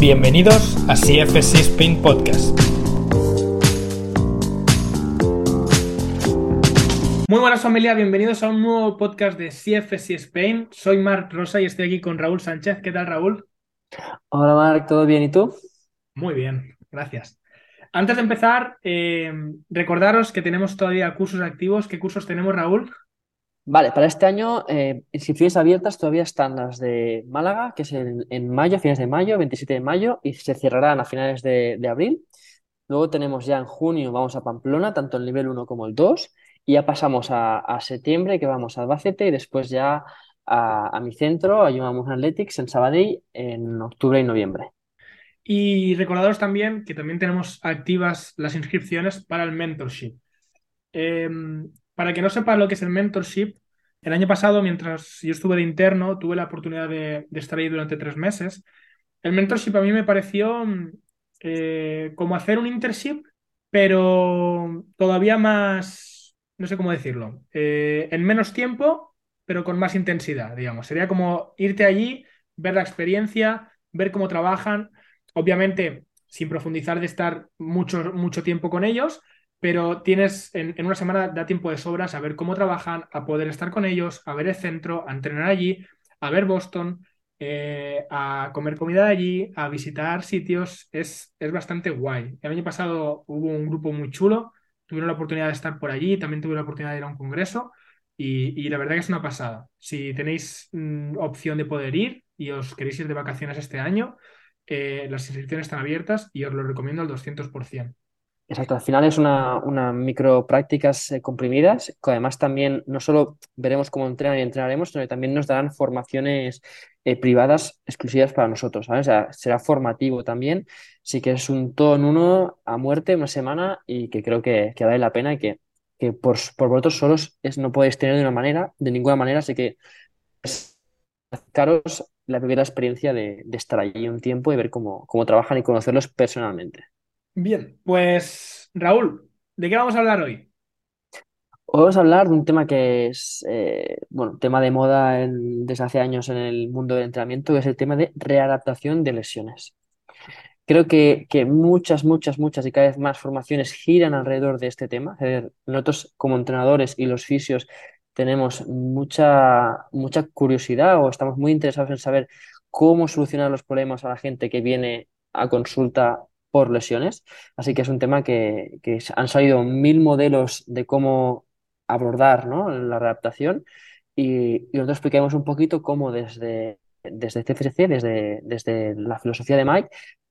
Bienvenidos a CFC Spain Podcast. Muy buenas familia, bienvenidos a un nuevo podcast de CFC Spain. Soy Marc Rosa y estoy aquí con Raúl Sánchez. ¿Qué tal Raúl? Hola Marc, ¿todo bien? ¿Y tú? Muy bien, gracias. Antes de empezar, eh, recordaros que tenemos todavía cursos activos. ¿Qué cursos tenemos, Raúl? Vale, para este año, eh, inscripciones abiertas todavía están las de Málaga, que es en, en mayo, fines de mayo, 27 de mayo, y se cerrarán a finales de, abril. Luego tenemos ya en junio, vamos a Pamplona, tanto el nivel 1 como el 2, y ya pasamos a, septiembre, que vamos a Albacete, y después ya a, mi centro, a Jumamos Athletics, en Sabadell, en octubre y noviembre. Y recordaros también que también tenemos activas las inscripciones para el mentorship. Eh, para que no sepa lo que es el mentorship, el año pasado, mientras yo estuve de interno, tuve la oportunidad de, estar ahí durante tres meses. El mentorship a mí me pareció eh, como hacer un internship, pero todavía más, no sé cómo decirlo, eh, en menos tiempo, pero con más intensidad, digamos. Sería como irte allí, ver la experiencia, ver cómo trabajan, obviamente sin profundizar de estar mucho, mucho tiempo con ellos, pero tienes en, una semana da tiempo de sobra a saber cómo trabajan, a poder estar con ellos, a ver el centro, a entrenar allí, a ver Boston, eh, a comer comida allí, a visitar sitios. Es, es bastante guay. El año pasado hubo un grupo muy chulo, tuvieron la oportunidad de estar por allí, también tuve la oportunidad de ir a un congreso y, y la verdad que es una pasada. Si tenéis mmm, opción de poder ir y os queréis ir de vacaciones este año, eh, las inscripciones están abiertas y os lo recomiendo al 200%. Exacto, al final es una, micro prácticas eh, comprimidas, que además también no solo veremos cómo entrenan y entrenaremos, sino que también nos darán formaciones eh, privadas exclusivas para nosotros. O sea, será formativo también, sí que es un todo en uno a muerte, una semana, y que creo que, vale la pena y que, por, vosotros solos es, no podéis tener de una manera, de ninguna manera, así que acercaros la primera experiencia de, estar allí un tiempo y ver cómo trabajan y conocerlos personalmente. Bien, pues Raúl, ¿de qué vamos a hablar hoy? Hoy vamos a hablar de un tema que es, eh, bueno, tema de moda desde hace años en el mundo del entrenamiento, que es el tema de readaptación de lesiones. Creo que, que muchas, muchas, muchas y cada vez más formaciones giran alrededor de este tema. Nosotros como entrenadores y los fisios tenemos mucha, mucha curiosidad o estamos muy interesados en saber cómo solucionar los problemas a la gente que viene a consulta por lesiones. Así que es un tema que, han salido mil modelos de cómo abordar ¿no? la readaptación y, y, nosotros explicaremos un poquito cómo desde, desde CFSC, desde, desde la filosofía de Mike,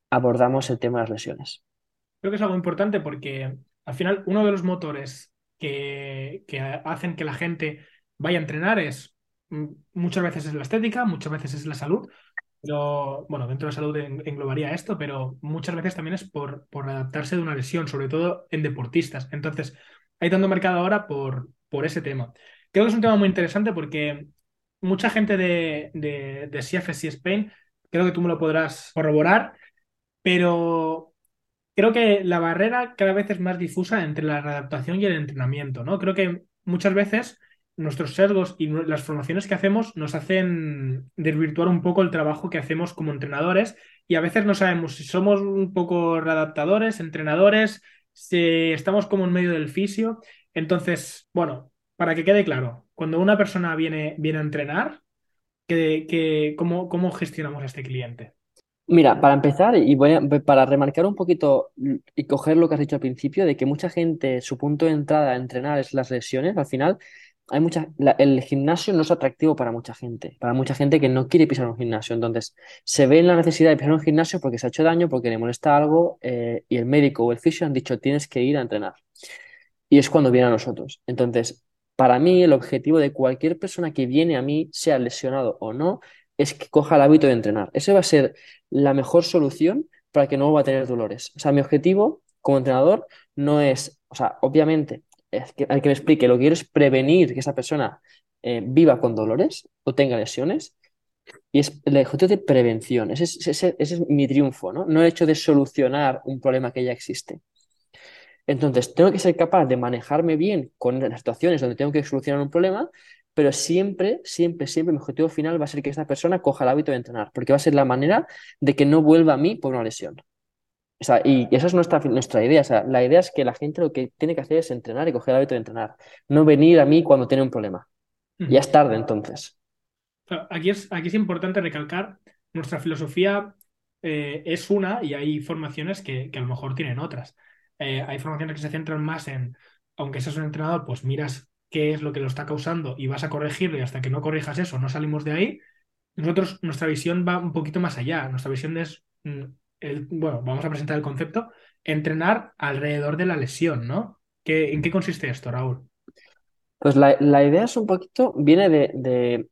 abordamos el tema de las lesiones. Creo que es algo importante porque al final uno de los motores que, que hacen que la gente vaya a entrenar es muchas veces es la estética, muchas veces es la salud, pero, bueno, dentro de salud englobaría esto, pero muchas veces también es por, por adaptarse de una lesión, sobre todo en deportistas. Entonces, hay tanto mercado ahora por, por ese tema. Creo que es un tema muy interesante porque mucha gente de, de, de CFC Spain, creo que tú me lo podrás corroborar, pero creo que la barrera cada vez es más difusa entre la readaptación y el entrenamiento, ¿no? Creo que muchas veces nuestros sesgos y las formaciones que hacemos nos hacen desvirtuar un poco el trabajo que hacemos como entrenadores y a veces no sabemos si somos un poco readaptadores, entrenadores, si estamos como en medio del fisio. Entonces, bueno, para que quede claro, cuando una persona viene, viene a entrenar, ¿qué, qué, cómo, ¿cómo gestionamos a este cliente? Mira, para empezar, y para remarcar un poquito y coger lo que has dicho al principio, de que mucha gente, su punto de entrada a entrenar es las lesiones, al final hay mucha, el gimnasio no es atractivo para mucha gente, para mucha gente que no quiere pisar un gimnasio. Entonces, se ve en la necesidad de pisar un gimnasio porque se ha hecho daño, porque le molesta algo eh, y el médico o el fisio han dicho tienes que ir a entrenar. Y es cuando viene a nosotros. Entonces, para mí, el objetivo de cualquier persona que viene a mí, sea lesionado o no, es que coja el hábito de entrenar. Esa va a ser la mejor solución para que no va a tener dolores. O sea, mi objetivo como entrenador no es, o sea, obviamente es que, al que me explique, lo que quiero es prevenir que esa persona eh, viva con dolores o tenga lesiones. Y es el objetivo de prevención. Ese es, ese, es mi triunfo, ¿no? No el hecho de solucionar un problema que ya existe. Entonces, tengo que ser capaz de manejarme bien con las situaciones donde tengo que solucionar un problema, pero siempre, siempre, siempre mi objetivo final va a ser que esta persona coja el hábito de entrenar, porque va a ser la manera de que no vuelva a mí por una lesión. O sea, y esa es nuestra, nuestra idea. O sea, la idea es que la gente lo que tiene que hacer es entrenar y coger el hábito de entrenar, no venir a mí cuando tiene un problema. Ya es tarde entonces. Aquí es, aquí es importante recalcar, nuestra filosofía eh, es una y hay formaciones que, a lo mejor tienen otras. Eh, hay formaciones que se centran más en, aunque seas un entrenador, pues miras qué es lo que lo está causando y vas a corregirlo y hasta que no corrijas eso no salimos de ahí. Nosotros, nuestra visión va un poquito más allá. Nuestra visión es, mm, bueno, vamos a presentar el concepto, entrenar alrededor de la lesión, ¿no? ¿Qué, ¿En qué consiste esto, Raúl? Pues la, la idea es un poquito, viene de de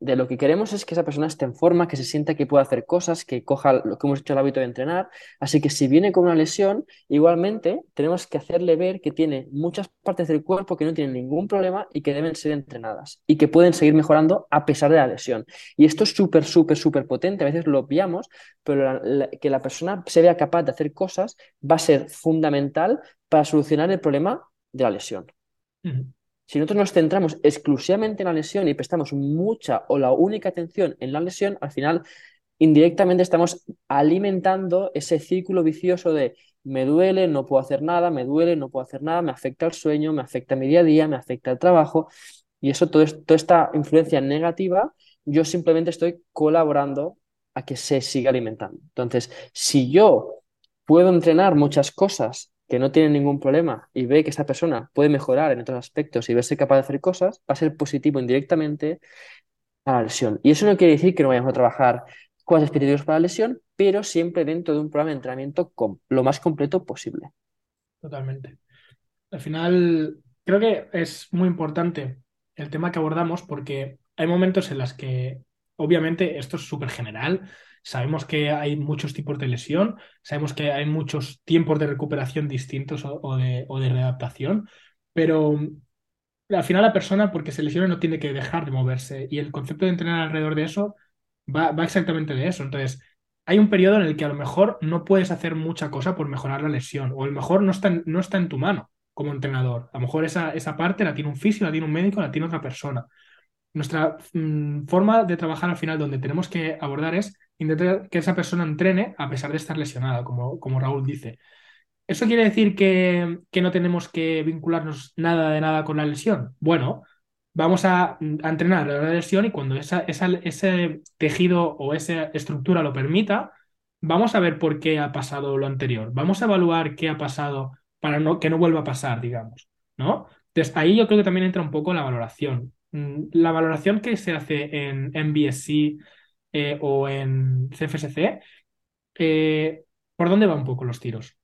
lo que queremos es que esa persona esté en forma, que se sienta que puede hacer cosas, que coja lo que hemos hecho el hábito de entrenar. Así que si viene con una lesión, igualmente tenemos que hacerle ver que tiene muchas partes del cuerpo que no tienen ningún problema y que deben ser entrenadas y que pueden seguir mejorando a pesar de la lesión. Y esto es súper, súper, súper potente. A veces lo obviamos, pero que la persona se vea capaz de hacer cosas va a ser fundamental para solucionar el problema de la lesión. Si nosotros nos centramos exclusivamente en la lesión y prestamos mucha o la única atención en la lesión, al final indirectamente estamos alimentando ese círculo vicioso de me duele, no puedo hacer nada, me duele, no puedo hacer nada, me afecta el sueño, me afecta mi día a día, me afecta el trabajo y eso, todo, toda esta influencia negativa, yo simplemente estoy colaborando a que se siga alimentando. Entonces, si yo puedo entrenar muchas cosas que no tiene ningún problema y ve que esa persona puede mejorar en otros aspectos y verse capaz de hacer cosas, va a ser positivo indirectamente a la lesión. Y eso no quiere decir que no vayamos a trabajar cosas específicas para la lesión, pero siempre dentro de un programa de entrenamiento con lo más completo posible. Totalmente. Al final, creo que es muy importante el tema que abordamos porque hay momentos en los que, obviamente, esto es súper general, Sabemos que hay muchos tipos de lesión, sabemos que hay muchos tiempos de recuperación distintos o, de, readaptación, pero al final la persona, porque se lesiona, no tiene que dejar de moverse y el concepto de entrenar alrededor de eso va, exactamente de eso. Entonces, hay un periodo en el que a lo mejor no puedes hacer mucha cosa por mejorar la lesión o a lo mejor no está, no está en tu mano como entrenador. A lo mejor esa, esa parte la tiene un físico, la tiene un médico, la tiene otra persona. Nuestra mm, forma de trabajar al final donde tenemos que abordar es intentar que esa persona entrene a pesar de estar lesionada, como, como Raúl dice. ¿Eso quiere decir que, no tenemos que vincularnos nada de nada con la lesión? Bueno, vamos a, entrenar la lesión y cuando esa, ese tejido o esa estructura lo permita, vamos a ver por qué ha pasado lo anterior. Vamos a evaluar qué ha pasado para no, que no vuelva a pasar, digamos. ¿no? Entonces, ahí yo creo que también entra un poco la valoración. Mm, la valoración que se hace en MBSC eh, o en CFSC, eh, ¿por dónde van un poco los tiros?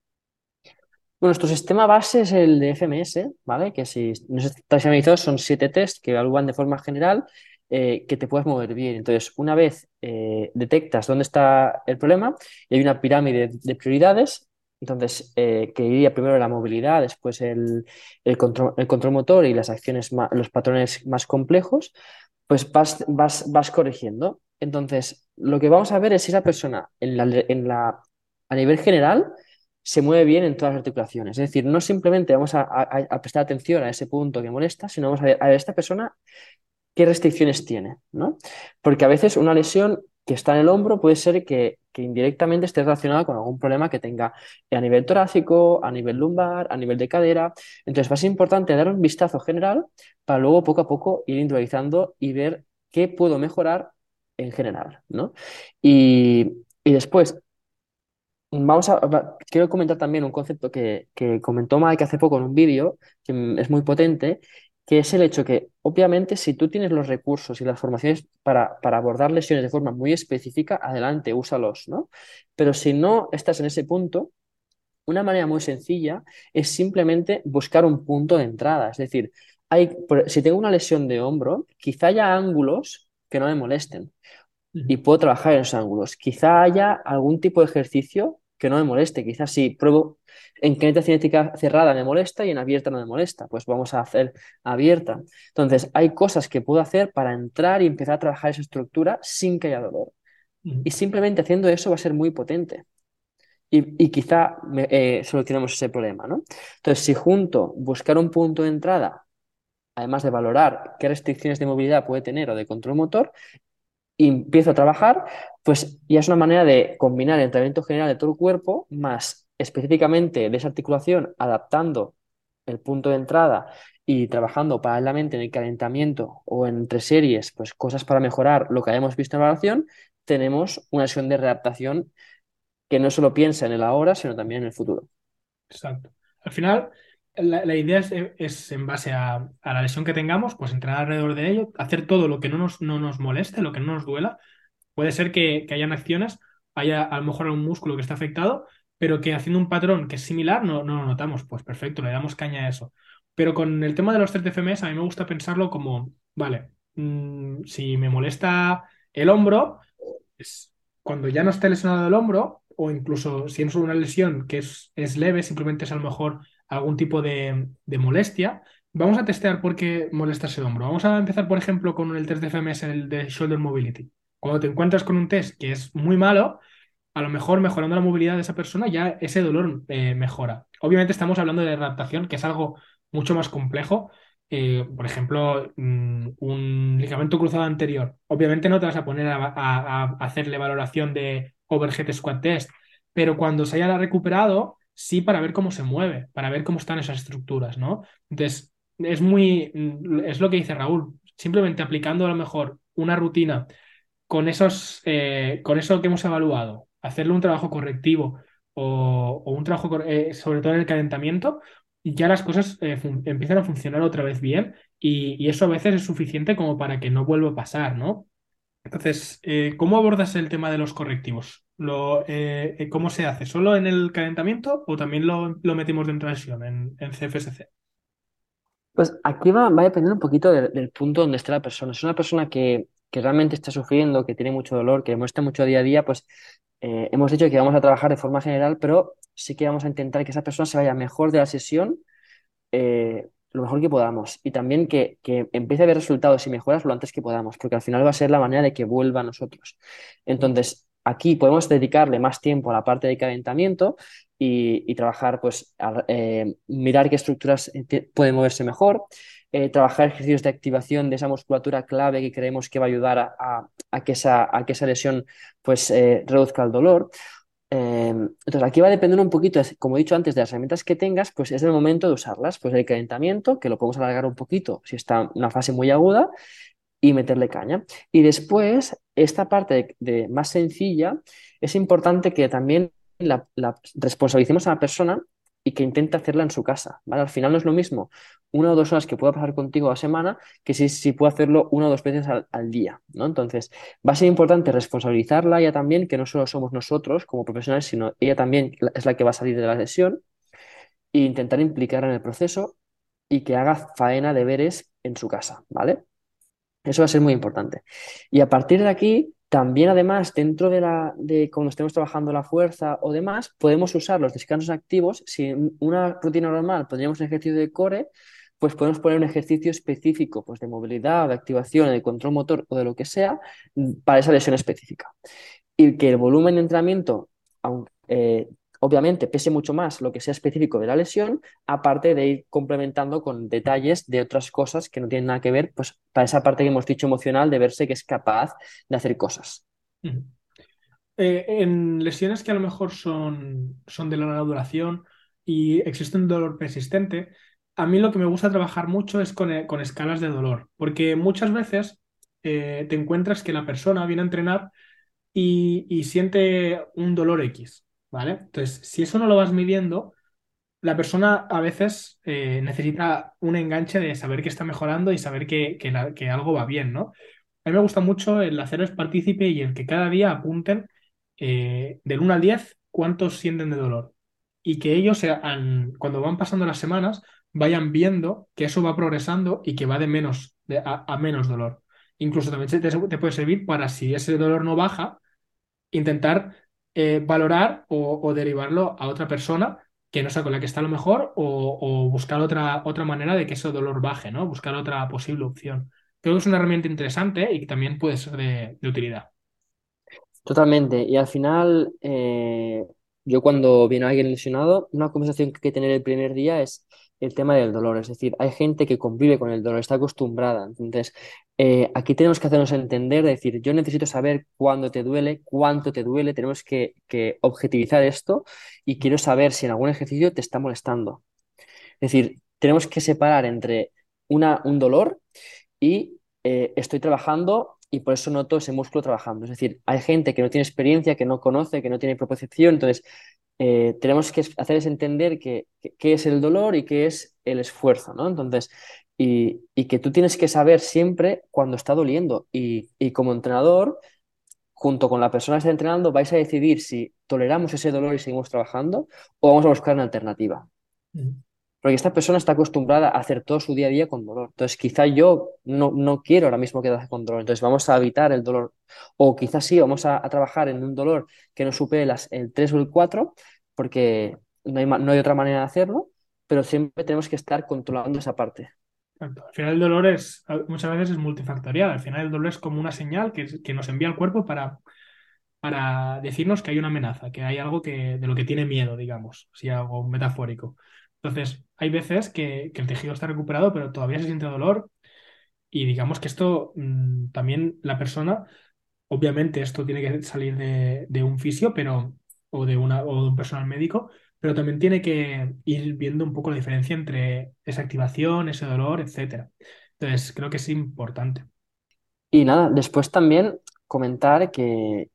Bueno, nuestro sistema base es el de FMS, ¿vale? Que si no estáis familiarizados, son siete tests que evalúan de forma general eh, que te puedas mover bien. Entonces, una vez detectas dónde está el problema y hay una pirámide de prioridades, entonces, que iría primero la movilidad, después el, control, el control motor y las acciones, los patrones más complejos, pues vas, vas, vas corrigiendo. Entonces, lo que vamos a ver es si esa persona en la, en la, a nivel general se mueve bien en todas las articulaciones. Es decir, no simplemente vamos a, prestar atención a ese punto que molesta, sino vamos a ver a esta persona qué restricciones tiene, ¿no? Porque a veces una lesión que está en el hombro puede ser que, que indirectamente esté relacionada con algún problema que tenga a nivel torácico, a nivel lumbar, a nivel de cadera. Entonces va a ser importante dar un vistazo general para luego poco a poco ir individualizando y ver qué puedo mejorar en general, ¿no? Y, después, vamos a, quiero comentar también un concepto que, comentó Mike hace poco en un vídeo, que es muy potente, que es el hecho que, obviamente, si tú tienes los recursos y las formaciones para, para abordar lesiones de forma muy específica, adelante, úsalos, ¿no? Pero si no estás en ese punto, una manera muy sencilla es simplemente buscar un punto de entrada. Es decir, hay, si tengo una lesión de hombro, quizá haya ángulos que no me molesten. Y puedo trabajar en esos ángulos. Quizá haya algún tipo de ejercicio que no me moleste. Quizás si pruebo en kineta cinética cerrada me molesta y en abierta no me molesta, pues vamos a hacer abierta. Entonces, hay cosas que puedo hacer para entrar y empezar a trabajar esa estructura sin que haya dolor. Y simplemente haciendo eso va a ser muy potente. Y, quizá eh, solucionemos ese problema, ¿no? Entonces, si junto buscar un punto de entrada además de valorar qué restricciones de movilidad puede tener o de control motor, y empiezo a trabajar, pues ya es una manera de combinar el entrenamiento general de todo el cuerpo más específicamente de esa articulación, adaptando el punto de entrada y trabajando paralelamente en el calentamiento o entre series, pues cosas para mejorar lo que hayamos visto en la evaluación, tenemos una sesión de readaptación que no solo piensa en el ahora, sino también en el futuro. Exacto. Al final, la, idea es, en base a, la lesión que tengamos, pues entrenar alrededor de ello, hacer todo lo que no nos, no nos moleste, lo que no nos duela. Puede ser que, que hayan acciones, haya a lo mejor algún músculo que está afectado, pero que haciendo un patrón que es similar no, no lo notamos. Pues perfecto, le damos caña a eso. Pero con el tema de los 3 FMS, a mí me gusta pensarlo como, vale, mm, si me molesta el hombro, cuando ya no esté lesionado el hombro, o incluso si es una lesión que es, es leve, simplemente es a lo mejor algún tipo de, molestia, vamos a testear por qué molesta ese hombro. Vamos a empezar, por ejemplo, con el test de FMS, el de Shoulder Mobility. Cuando te encuentras con un test que es muy malo, a lo mejor mejorando la movilidad de esa persona ya ese dolor eh, mejora. Obviamente estamos hablando de adaptación, que es algo mucho más complejo. Eh, por ejemplo, mm, un ligamento cruzado anterior. Obviamente no te vas a poner a, hacerle valoración de overhead squat test, pero cuando se haya recuperado, sí para ver cómo se mueve, para ver cómo están esas estructuras, ¿no? Entonces, es muy, mm, es lo que dice Raúl, simplemente aplicando a lo mejor una rutina con esos, eh, con eso que hemos evaluado, hacerle un trabajo correctivo o, un trabajo, eh, sobre todo en el calentamiento, ya las cosas eh, empiezan a funcionar otra vez bien y, eso a veces es suficiente como para que no vuelva a pasar, ¿no? Entonces, ¿cómo abordas el tema de los correctivos? Lo, ¿Cómo se hace? ¿Solo en el calentamiento o también lo, metemos dentro de la sesión en, en CFSC? Pues aquí va, va a depender un poquito del, punto donde esté la persona. Es una persona que, que, realmente está sufriendo, que tiene mucho dolor, que muestra mucho día a día, pues eh, hemos dicho que vamos a trabajar de forma general, pero sí que vamos a intentar que esa persona se vaya mejor de la sesión eh, lo mejor que podamos. Y también que, que, empiece a ver resultados y mejoras lo antes que podamos, porque al final va a ser la manera de que vuelva a nosotros. Entonces, aquí podemos dedicarle más tiempo a la parte de calentamiento y, trabajar, pues, eh, mirar qué estructuras pueden moverse mejor, eh, trabajar ejercicios de activación de esa musculatura clave que creemos que va a ayudar a, que, esa, a que esa lesión pues, reduzca el dolor. entonces, aquí va a depender un poquito, como he dicho antes, de las herramientas que tengas, pues es el momento de usarlas. Pues el calentamiento, que lo podemos alargar un poquito si está en una fase muy aguda, y meterle caña. Y después, esta parte de más sencilla, es importante que también la, responsabilicemos a la persona y que intente hacerla en su casa, ¿vale? Al final no es lo mismo una o dos horas que pueda pasar contigo a la semana que si, si puede hacerlo una o dos veces al, día, ¿no? Entonces, va a ser importante responsabilizarla ella también, que no solo somos nosotros como profesionales, sino ella también es la que va a salir de la sesión e intentar implicarla en el proceso y que haga faena, deberes en su casa, ¿vale? Eso va a ser muy importante. Y a partir de aquí, también, además, dentro de, la, de cuando estemos trabajando la fuerza o demás, podemos usar los descansos activos. Si en una rutina normal pondríamos un ejercicio de core, pues podemos poner un ejercicio específico pues de movilidad, de activación, de control motor o de lo que sea para esa lesión específica. Y que el volumen de entrenamiento, aunque, eh, obviamente pese mucho más lo que sea específico de la lesión, aparte de ir complementando con detalles de otras cosas que no tienen nada que ver, pues para esa parte que hemos dicho emocional de verse que es capaz de hacer cosas. Eh, en lesiones que a lo mejor son, son de larga duración y existe un dolor persistente, a mí lo que me gusta trabajar mucho es con, eh, escalas de dolor, porque muchas veces eh, te encuentras que la persona viene a entrenar y, y siente un dolor X ¿vale? Entonces, si eso no lo vas midiendo, la persona a veces eh, necesita un enganche de saber que está mejorando y saber que, que, algo va bien, ¿no? A mí me gusta mucho el hacerles partícipe y el que cada día apunten eh, del 1 al 10 cuántos sienten de dolor. Y que ellos, sean, cuando van pasando las semanas, vayan viendo que eso va progresando y que va de menos a, menos dolor. Incluso también te, te puede servir para si ese dolor no baja, intentar eh, valorar o, derivarlo a otra persona que no sea con la que está lo mejor o, buscar otra, otra manera de que ese dolor baje, ¿no? Buscar otra posible opción. Creo que es una herramienta interesante y que también puede ser de, utilidad. Totalmente. Y al final, eh, yo cuando viene alguien lesionado, una conversación que hay que tener el primer día es el tema del dolor. Es decir, hay gente que convive con el dolor, está acostumbrada. Entonces, eh, aquí tenemos que hacernos entender, decir, yo necesito saber cuándo te duele, cuánto te duele, tenemos que, que objetivizar esto y quiero saber si en algún ejercicio te está molestando. Es decir, tenemos que separar entre un dolor y eh, estoy trabajando y por eso noto ese músculo trabajando. Es decir, hay gente que no tiene experiencia, que no conoce, que no tiene proposición, entonces eh, tenemos que hacerles entender qué es el dolor y qué es el esfuerzo, ¿no? Entonces, y, que tú tienes que saber siempre cuando está doliendo y, como entrenador, junto con la persona que está entrenando, vais a decidir si toleramos ese dolor y seguimos trabajando o vamos a buscar una alternativa. Porque esta persona está acostumbrada a hacer todo su día a día con dolor. Entonces, quizá yo no, no quiero ahora mismo quedarse con dolor. Entonces, vamos a evitar el dolor. O quizás sí, vamos a, trabajar en un dolor que no supere las, el 3 o el 4, porque no hay, no hay otra manera de hacerlo, pero siempre tenemos que estar controlando esa parte. Al final el dolor es, muchas veces es multifactorial. Al final el dolor es como una señal que, nos envía el cuerpo para, para decirnos que hay una amenaza, que hay algo que, de lo que tiene miedo, digamos, si algo metafórico. Entonces, hay veces que, el tejido está recuperado, pero todavía se siente dolor y digamos que esto mm, también la persona, obviamente esto tiene que salir de, un fisio, pero, o, de una, o de un personal médico, pero también tiene que ir viendo un poco la diferencia entre esa activación, ese dolor, etcétera. Entonces, creo que es importante. Y nada, después también comentar que,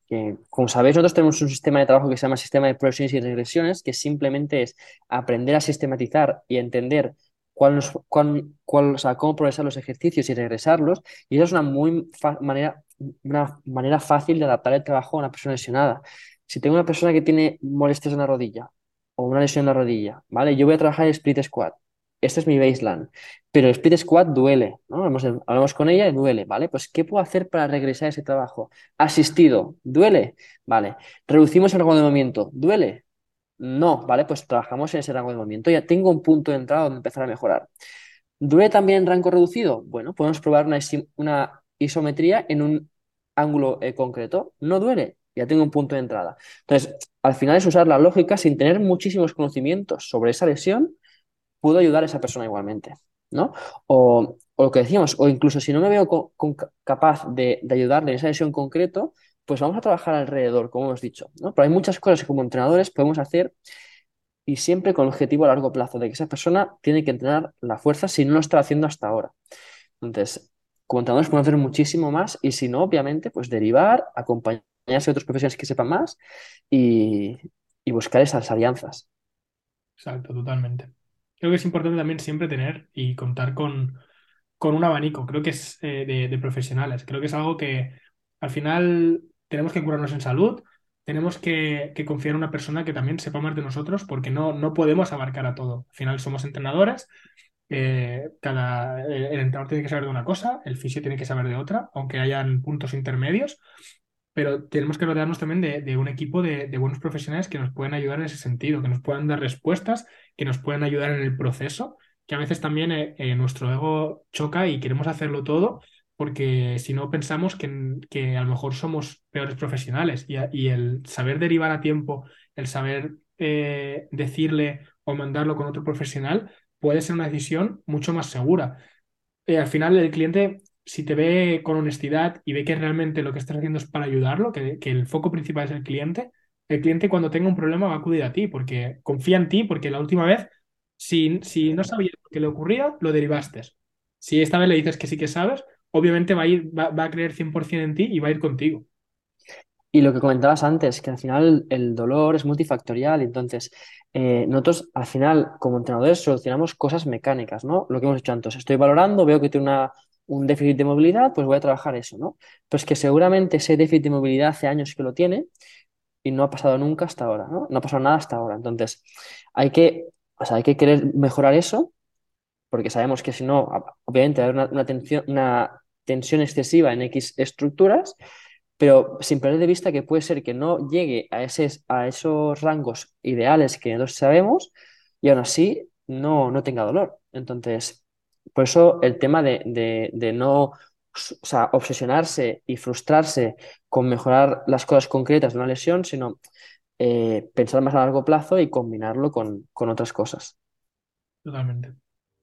como sabéis, nosotros tenemos un sistema de trabajo que se llama sistema de progresiones y regresiones, que simplemente es aprender a sistematizar y entender cuál, cuál, cuál, o sea, cómo progresar los ejercicios y regresarlos. Y eso es una, muy manera, una manera fácil de adaptar el trabajo a una persona lesionada. Si tengo una persona que tiene molestias en la rodilla o una lesión en la rodilla, ¿vale? Yo voy a trabajar el split squat este es mi baseline. Pero el split squat duele, ¿no? Hablamos, con ella y duele, ¿vale? Pues, ¿qué puedo hacer para regresar a ese trabajo? Asistido, ¿duele? Vale. ¿Reducimos el rango de movimiento? ¿Duele? No, ¿vale? Pues trabajamos en ese rango de movimiento. Ya tengo un punto de entrada donde empezar a mejorar. ¿Duele también en rango reducido? Bueno, podemos probar una, isometría en un ángulo eh, concreto. ¿No duele? Ya tengo un punto de entrada. Entonces, al final es usar la lógica sin tener muchísimos conocimientos sobre esa lesión puedo ayudar a esa persona igualmente, ¿no? O, lo que decíamos, o incluso si no me veo capaz de, ayudarle en esa lesión concreto, pues vamos a trabajar alrededor, como hemos dicho, ¿no? Pero hay muchas cosas que como entrenadores podemos hacer y siempre con el objetivo a largo plazo de que esa persona tiene que entrenar la fuerza si no lo está haciendo hasta ahora. Entonces, como entrenadores podemos hacer muchísimo más y si no, obviamente, pues derivar, acompañarse otros profesionales que sepan más y, buscar esas alianzas. Exacto, totalmente creo que es importante también siempre tener y contar con, con un abanico, creo que es eh, de, profesionales. Creo que es algo que al final tenemos que curarnos en salud, tenemos que, confiar en una persona que también sepa más de nosotros porque no, no podemos abarcar a todo. Al final somos entrenadores, eh, cada, el entrenador tiene que saber de una cosa, el fisio tiene que saber de otra, aunque hayan puntos intermedios pero tenemos que rodearnos también de, un equipo de, buenos profesionales que nos puedan ayudar en ese sentido, que nos puedan dar respuestas, que nos puedan ayudar en el proceso, que a veces también eh, eh, nuestro ego choca y queremos hacerlo todo porque si no pensamos que, a lo mejor somos peores profesionales y, el saber derivar a tiempo, el saber eh, decirle o mandarlo con otro profesional puede ser una decisión mucho más segura. al final el cliente si te ve con honestidad y ve que realmente lo que estás haciendo es para ayudarlo, que, el foco principal es el cliente, el cliente cuando tenga un problema va a acudir a ti porque confía en ti, porque la última vez, si, si no sabías lo que le ocurría, lo derivaste. Si esta vez le dices que sí que sabes, obviamente va a, ir, va, a creer 100% en ti y va a ir contigo. Y lo que comentabas antes, que al final el dolor es multifactorial, entonces eh, nosotros al final como entrenadores solucionamos cosas mecánicas, ¿no? Lo que hemos dicho antes, estoy valorando, veo que tiene una, un déficit de movilidad, pues voy a trabajar eso, ¿no? Pues que seguramente ese déficit de movilidad hace años que lo tiene y no ha pasado nunca hasta ahora, ¿no? No ha pasado nada hasta ahora. Entonces, hay que, o sea, hay que querer mejorar eso, porque sabemos que si no, obviamente hay una, una, tensión, una tensión excesiva en X estructuras, pero sin perder de vista que puede ser que no llegue a, ese, a esos rangos ideales que nosotros sabemos y aún así no, no tenga dolor. Entonces, por eso el tema de, no obsesionarse y frustrarse con mejorar las cosas concretas de una lesión, sino eh, pensar más a largo plazo y combinarlo con, otras cosas. Totalmente.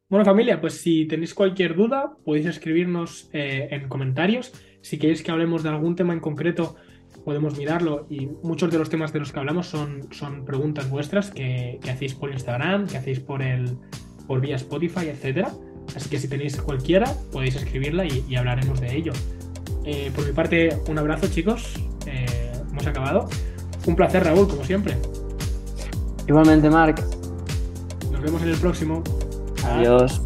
Bueno, familia, pues si tenéis cualquier duda, podéis escribirnos eh, en comentarios. Si queréis que hablemos de algún tema en concreto, podemos mirarlo. Y muchos de los temas de los que hablamos son, son preguntas vuestras que, hacéis por Instagram, que hacéis por el por vía Spotify, etcétera. Así que si tenéis cualquiera, podéis escribirla y, hablaremos de ello. Eh, por mi parte, un abrazo, chicos. Eh, hemos acabado. Un placer, Raúl, como siempre. Igualmente, Marc. Nos vemos en el próximo. Adiós.